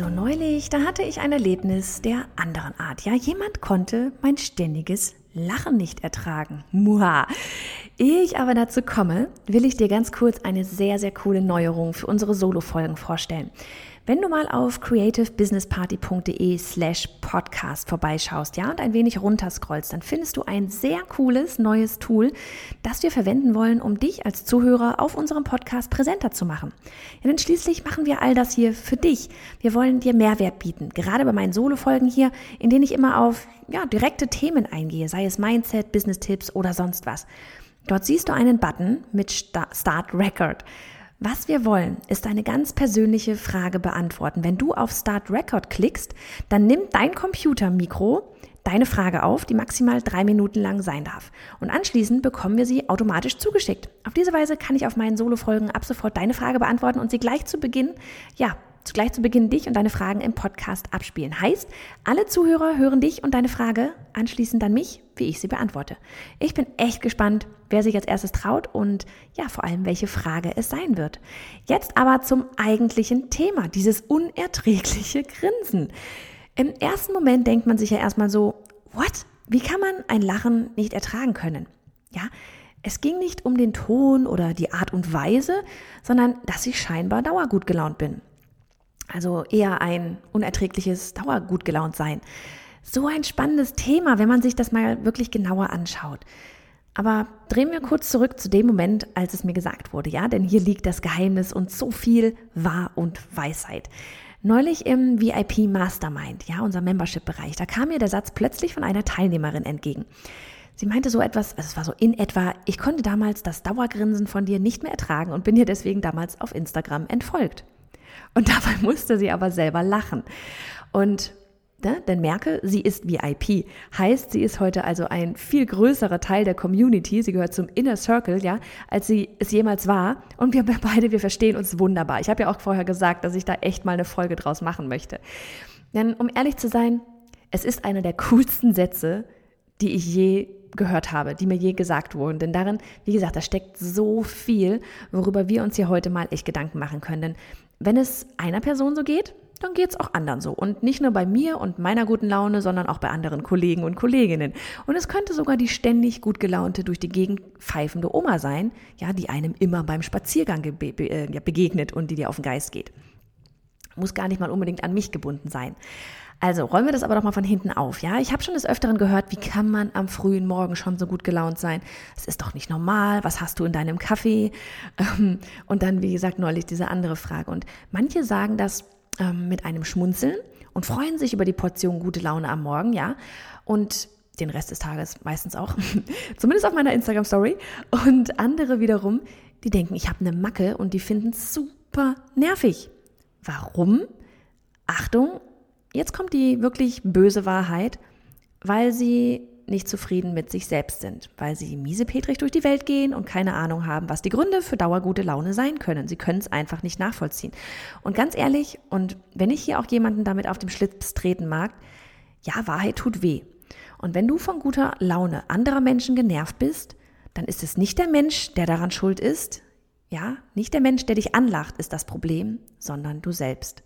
Also neulich, da hatte ich ein Erlebnis der anderen Art. Ja, jemand konnte mein ständiges Lachen nicht ertragen. Muha. Ehe ich aber dazu komme, will ich dir ganz kurz eine sehr, sehr coole Neuerung für unsere Solo-Folgen vorstellen. Wenn du mal auf creativebusinessparty.de slash podcast vorbeischaust, ja, und ein wenig runterscrollst, dann findest du ein sehr cooles neues Tool, das wir verwenden wollen, um dich als Zuhörer auf unserem Podcast präsenter zu machen. Ja, denn schließlich machen wir all das hier für dich. Wir wollen dir Mehrwert bieten, gerade bei meinen Solo-Folgen hier, in denen ich immer auf ja, direkte Themen eingehe, sei es Mindset, Business-Tipps oder sonst was. Dort siehst du einen Button mit Start Record. Was wir wollen, ist eine ganz persönliche Frage beantworten. Wenn du auf Start Record klickst, dann nimmt dein Computermikro deine Frage auf, die maximal drei Minuten lang sein darf. Und anschließend bekommen wir sie automatisch zugeschickt. Auf diese Weise kann ich auf meinen Solo-Folgen ab sofort deine Frage beantworten und sie gleich zu Beginn, ja, gleich zu Beginn dich und deine Fragen im Podcast abspielen. Heißt, alle Zuhörer hören dich und deine Frage, anschließend dann mich, wie ich sie beantworte. Ich bin echt gespannt, wer sich als erstes traut und ja, vor allem, welche Frage es sein wird. Jetzt aber zum eigentlichen Thema, dieses unerträgliche Grinsen. Im ersten Moment denkt man sich ja erstmal so, what? Wie kann man ein Lachen nicht ertragen können? Ja, es ging nicht um den Ton oder die Art und Weise, sondern dass ich scheinbar dauergut gelaunt bin. Also eher ein unerträgliches Dauergut gelaunt sein. So ein spannendes Thema, wenn man sich das mal wirklich genauer anschaut. Aber drehen wir kurz zurück zu dem Moment, als es mir gesagt wurde, ja, denn hier liegt das Geheimnis und so viel Wahr und Weisheit. Neulich im VIP Mastermind, ja, unser Membership-Bereich, da kam mir der Satz plötzlich von einer Teilnehmerin entgegen. Sie meinte so etwas, also es war so in etwa, ich konnte damals das Dauergrinsen von dir nicht mehr ertragen und bin dir deswegen damals auf Instagram entfolgt. Und dabei musste sie aber selber lachen. Und Ne? Denn merke, sie ist VIP. Heißt, sie ist heute also ein viel größerer Teil der Community. Sie gehört zum Inner Circle, ja, als sie es jemals war. Und wir beide, wir verstehen uns wunderbar. Ich habe ja auch vorher gesagt, dass ich da echt mal eine Folge draus machen möchte. Denn um ehrlich zu sein, es ist einer der coolsten Sätze, die ich je gehört habe, die mir je gesagt wurden. Denn darin, wie gesagt, da steckt so viel, worüber wir uns hier heute mal echt Gedanken machen können. Denn wenn es einer Person so geht, dann geht es auch anderen so. Und nicht nur bei mir und meiner guten Laune, sondern auch bei anderen Kollegen und Kolleginnen. Und es könnte sogar die ständig gut gelaunte, durch die Gegend pfeifende Oma sein, ja, die einem immer beim Spaziergang äh, begegnet und die dir auf den Geist geht. Muss gar nicht mal unbedingt an mich gebunden sein. Also räumen wir das aber doch mal von hinten auf. Ja, ich habe schon des Öfteren gehört, wie kann man am frühen Morgen schon so gut gelaunt sein? Das ist doch nicht normal. Was hast du in deinem Kaffee? Ähm, und dann, wie gesagt, neulich diese andere Frage. Und manche sagen das ähm, mit einem Schmunzeln und freuen sich über die Portion gute Laune am Morgen, ja. Und den Rest des Tages meistens auch. Zumindest auf meiner Instagram Story. Und andere wiederum, die denken, ich habe eine Macke und die finden es super nervig. Warum? Achtung, Jetzt kommt die wirklich böse Wahrheit, weil sie nicht zufrieden mit sich selbst sind, weil sie miesepetrig durch die Welt gehen und keine Ahnung haben, was die Gründe für dauergute Laune sein können. Sie können es einfach nicht nachvollziehen. Und ganz ehrlich, und wenn ich hier auch jemanden damit auf dem Schlitz treten mag, ja, Wahrheit tut weh. Und wenn du von guter Laune anderer Menschen genervt bist, dann ist es nicht der Mensch, der daran schuld ist, ja, nicht der Mensch, der dich anlacht, ist das Problem, sondern du selbst.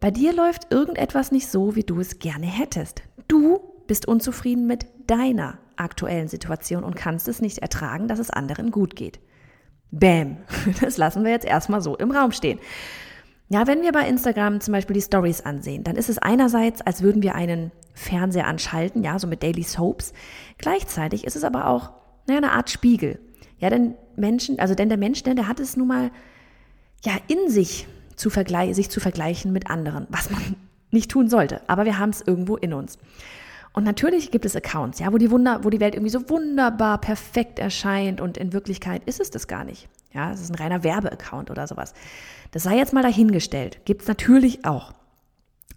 Bei dir läuft irgendetwas nicht so, wie du es gerne hättest. Du bist unzufrieden mit deiner aktuellen Situation und kannst es nicht ertragen, dass es anderen gut geht. Bäm. Das lassen wir jetzt erstmal so im Raum stehen. Ja, wenn wir bei Instagram zum Beispiel die Stories ansehen, dann ist es einerseits, als würden wir einen Fernseher anschalten, ja, so mit Daily Soaps. Gleichzeitig ist es aber auch, naja, eine Art Spiegel. Ja, denn Menschen, also denn der Mensch, denn der hat es nun mal, ja, in sich, zu vergleichen, sich zu vergleichen mit anderen, was man nicht tun sollte. Aber wir haben es irgendwo in uns. Und natürlich gibt es Accounts, ja, wo die Wunder, wo die Welt irgendwie so wunderbar perfekt erscheint und in Wirklichkeit ist es das gar nicht. Ja, es ist ein reiner Werbeaccount oder sowas. Das sei jetzt mal dahingestellt. Gibt es natürlich auch.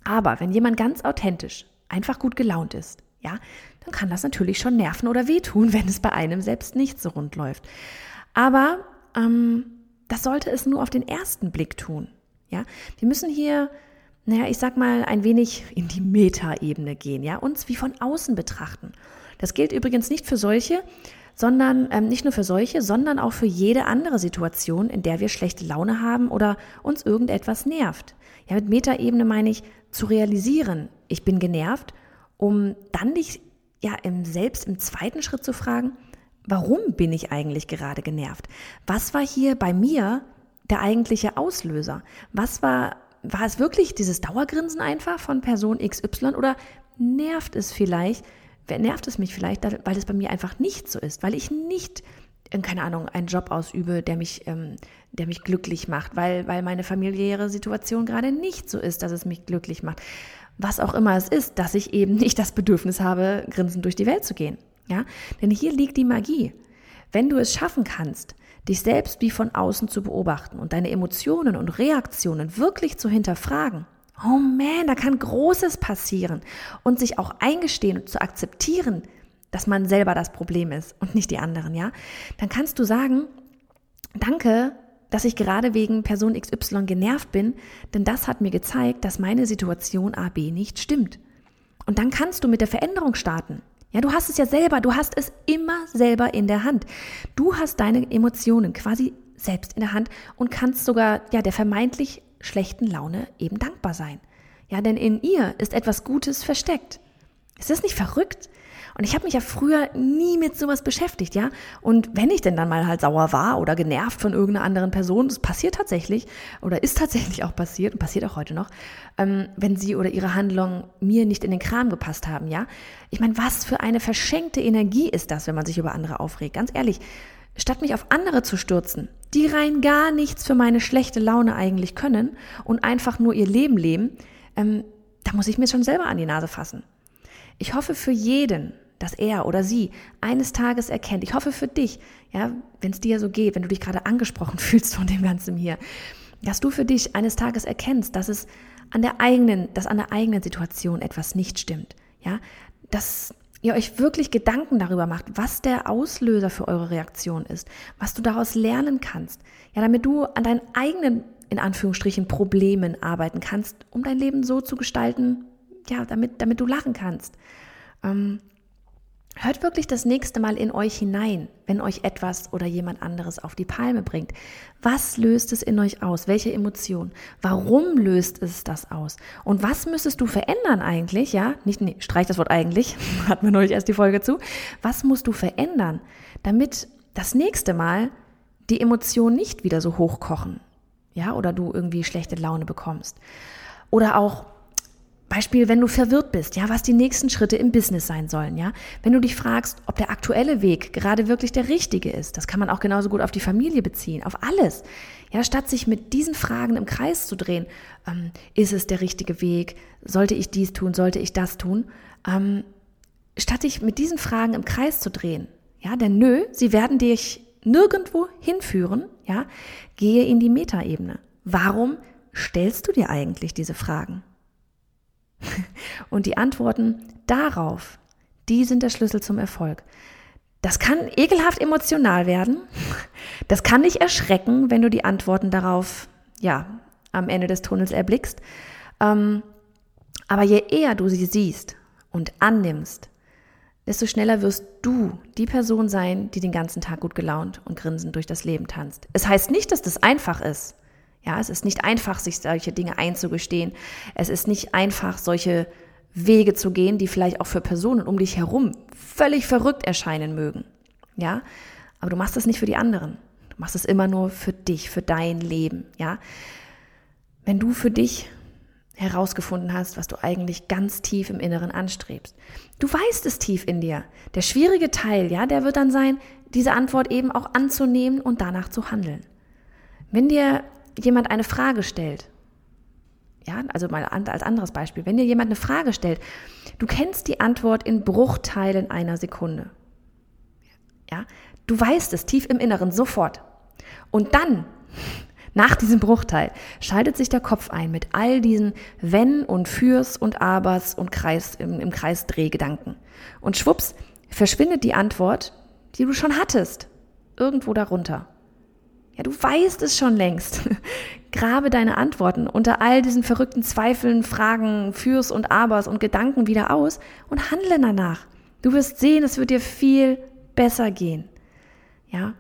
Aber wenn jemand ganz authentisch einfach gut gelaunt ist, ja, dann kann das natürlich schon nerven oder wehtun, wenn es bei einem selbst nicht so rund läuft. Aber ähm, das sollte es nur auf den ersten Blick tun. Ja, wir müssen hier, naja, ich sag mal, ein wenig in die Metaebene gehen, ja, uns wie von außen betrachten. Das gilt übrigens nicht für solche, sondern ähm, nicht nur für solche, sondern auch für jede andere Situation, in der wir schlechte Laune haben oder uns irgendetwas nervt. Ja, mit Metaebene meine ich zu realisieren, ich bin genervt, um dann dich ja im, selbst im zweiten Schritt zu fragen, warum bin ich eigentlich gerade genervt? Was war hier bei mir der eigentliche Auslöser? Was war, war es wirklich dieses Dauergrinsen einfach von Person XY oder nervt es vielleicht, nervt es mich vielleicht, weil es bei mir einfach nicht so ist, weil ich nicht keine Ahnung, einen Job ausübe, der mich, ähm, der mich glücklich macht, weil, weil meine familiäre Situation gerade nicht so ist, dass es mich glücklich macht. Was auch immer es ist, dass ich eben nicht das Bedürfnis habe, grinsend durch die Welt zu gehen. Ja? Denn hier liegt die Magie. Wenn du es schaffen kannst, dich selbst wie von außen zu beobachten und deine Emotionen und Reaktionen wirklich zu hinterfragen, oh man, da kann Großes passieren und sich auch eingestehen und zu akzeptieren, dass man selber das Problem ist und nicht die anderen, ja, dann kannst du sagen, danke, dass ich gerade wegen Person XY genervt bin, denn das hat mir gezeigt, dass meine Situation AB nicht stimmt. Und dann kannst du mit der Veränderung starten. Ja, du hast es ja selber, du hast es immer selber in der Hand. Du hast deine Emotionen quasi selbst in der Hand und kannst sogar ja der vermeintlich schlechten Laune eben dankbar sein. Ja, denn in ihr ist etwas Gutes versteckt. Ist das nicht verrückt? Und ich habe mich ja früher nie mit sowas beschäftigt, ja. Und wenn ich denn dann mal halt sauer war oder genervt von irgendeiner anderen Person, das passiert tatsächlich oder ist tatsächlich auch passiert und passiert auch heute noch, ähm, wenn sie oder ihre Handlungen mir nicht in den Kram gepasst haben, ja. Ich meine, was für eine verschenkte Energie ist das, wenn man sich über andere aufregt? Ganz ehrlich, statt mich auf andere zu stürzen, die rein gar nichts für meine schlechte Laune eigentlich können und einfach nur ihr Leben leben, ähm, da muss ich mir schon selber an die Nase fassen. Ich hoffe für jeden, dass er oder sie eines Tages erkennt. Ich hoffe für dich, ja, wenn es dir so geht, wenn du dich gerade angesprochen fühlst von dem Ganzen hier, dass du für dich eines Tages erkennst, dass es an der eigenen, dass an der eigenen Situation etwas nicht stimmt, ja, dass ihr euch wirklich Gedanken darüber macht, was der Auslöser für eure Reaktion ist, was du daraus lernen kannst, ja, damit du an deinen eigenen, in Anführungsstrichen, Problemen arbeiten kannst, um dein Leben so zu gestalten, ja, damit, damit du lachen kannst. Ähm, Hört wirklich das nächste Mal in euch hinein, wenn euch etwas oder jemand anderes auf die Palme bringt. Was löst es in euch aus? Welche Emotion? Warum löst es das aus? Und was müsstest du verändern eigentlich? Ja, nicht, nee, streich das Wort eigentlich. Hatten wir neulich erst die Folge zu. Was musst du verändern, damit das nächste Mal die Emotionen nicht wieder so hochkochen? Ja, oder du irgendwie schlechte Laune bekommst. Oder auch, Beispiel, wenn du verwirrt bist, ja, was die nächsten Schritte im Business sein sollen, ja. Wenn du dich fragst, ob der aktuelle Weg gerade wirklich der richtige ist, das kann man auch genauso gut auf die Familie beziehen, auf alles. Ja, statt sich mit diesen Fragen im Kreis zu drehen, ähm, ist es der richtige Weg? Sollte ich dies tun? Sollte ich das tun? Ähm, statt dich mit diesen Fragen im Kreis zu drehen, ja, denn nö, sie werden dich nirgendwo hinführen, ja, gehe in die Metaebene. Warum stellst du dir eigentlich diese Fragen? Und die Antworten darauf, die sind der Schlüssel zum Erfolg. Das kann ekelhaft emotional werden. Das kann dich erschrecken, wenn du die Antworten darauf, ja, am Ende des Tunnels erblickst. Ähm, aber je eher du sie siehst und annimmst, desto schneller wirst du die Person sein, die den ganzen Tag gut gelaunt und grinsend durch das Leben tanzt. Es heißt nicht, dass das einfach ist. Ja, es ist nicht einfach, sich solche Dinge einzugestehen. Es ist nicht einfach, solche Wege zu gehen, die vielleicht auch für Personen um dich herum völlig verrückt erscheinen mögen. Ja, aber du machst es nicht für die anderen. Du machst es immer nur für dich, für dein Leben. Ja, wenn du für dich herausgefunden hast, was du eigentlich ganz tief im Inneren anstrebst. Du weißt es tief in dir. Der schwierige Teil, ja, der wird dann sein, diese Antwort eben auch anzunehmen und danach zu handeln. Wenn dir jemand eine Frage stellt, ja, also mal als anderes Beispiel, wenn dir jemand eine Frage stellt, du kennst die Antwort in Bruchteilen einer Sekunde. Ja, du weißt es tief im Inneren sofort. Und dann, nach diesem Bruchteil, schaltet sich der Kopf ein mit all diesen Wenn und Fürs und Abers und Kreis, im, im Kreisdrehgedanken. Und schwupps, verschwindet die Antwort, die du schon hattest, irgendwo darunter. Ja, du weißt es schon längst. Grabe deine Antworten unter all diesen verrückten Zweifeln, Fragen, Fürs und Abers und Gedanken wieder aus und handle danach. Du wirst sehen, es wird dir viel besser gehen. Ja?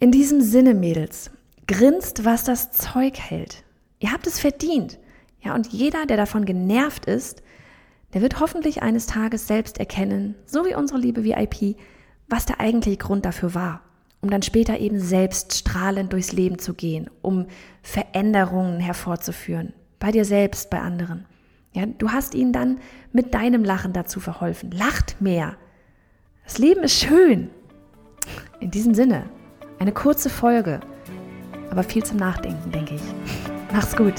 In diesem Sinne, Mädels, grinst, was das Zeug hält. Ihr habt es verdient. Ja, und jeder, der davon genervt ist, der wird hoffentlich eines Tages selbst erkennen, so wie unsere liebe VIP, was der eigentliche Grund dafür war um dann später eben selbst strahlend durchs Leben zu gehen, um Veränderungen hervorzuführen, bei dir selbst, bei anderen. Ja, du hast ihnen dann mit deinem Lachen dazu verholfen. Lacht mehr. Das Leben ist schön. In diesem Sinne, eine kurze Folge, aber viel zum Nachdenken, denke ich. Mach's gut.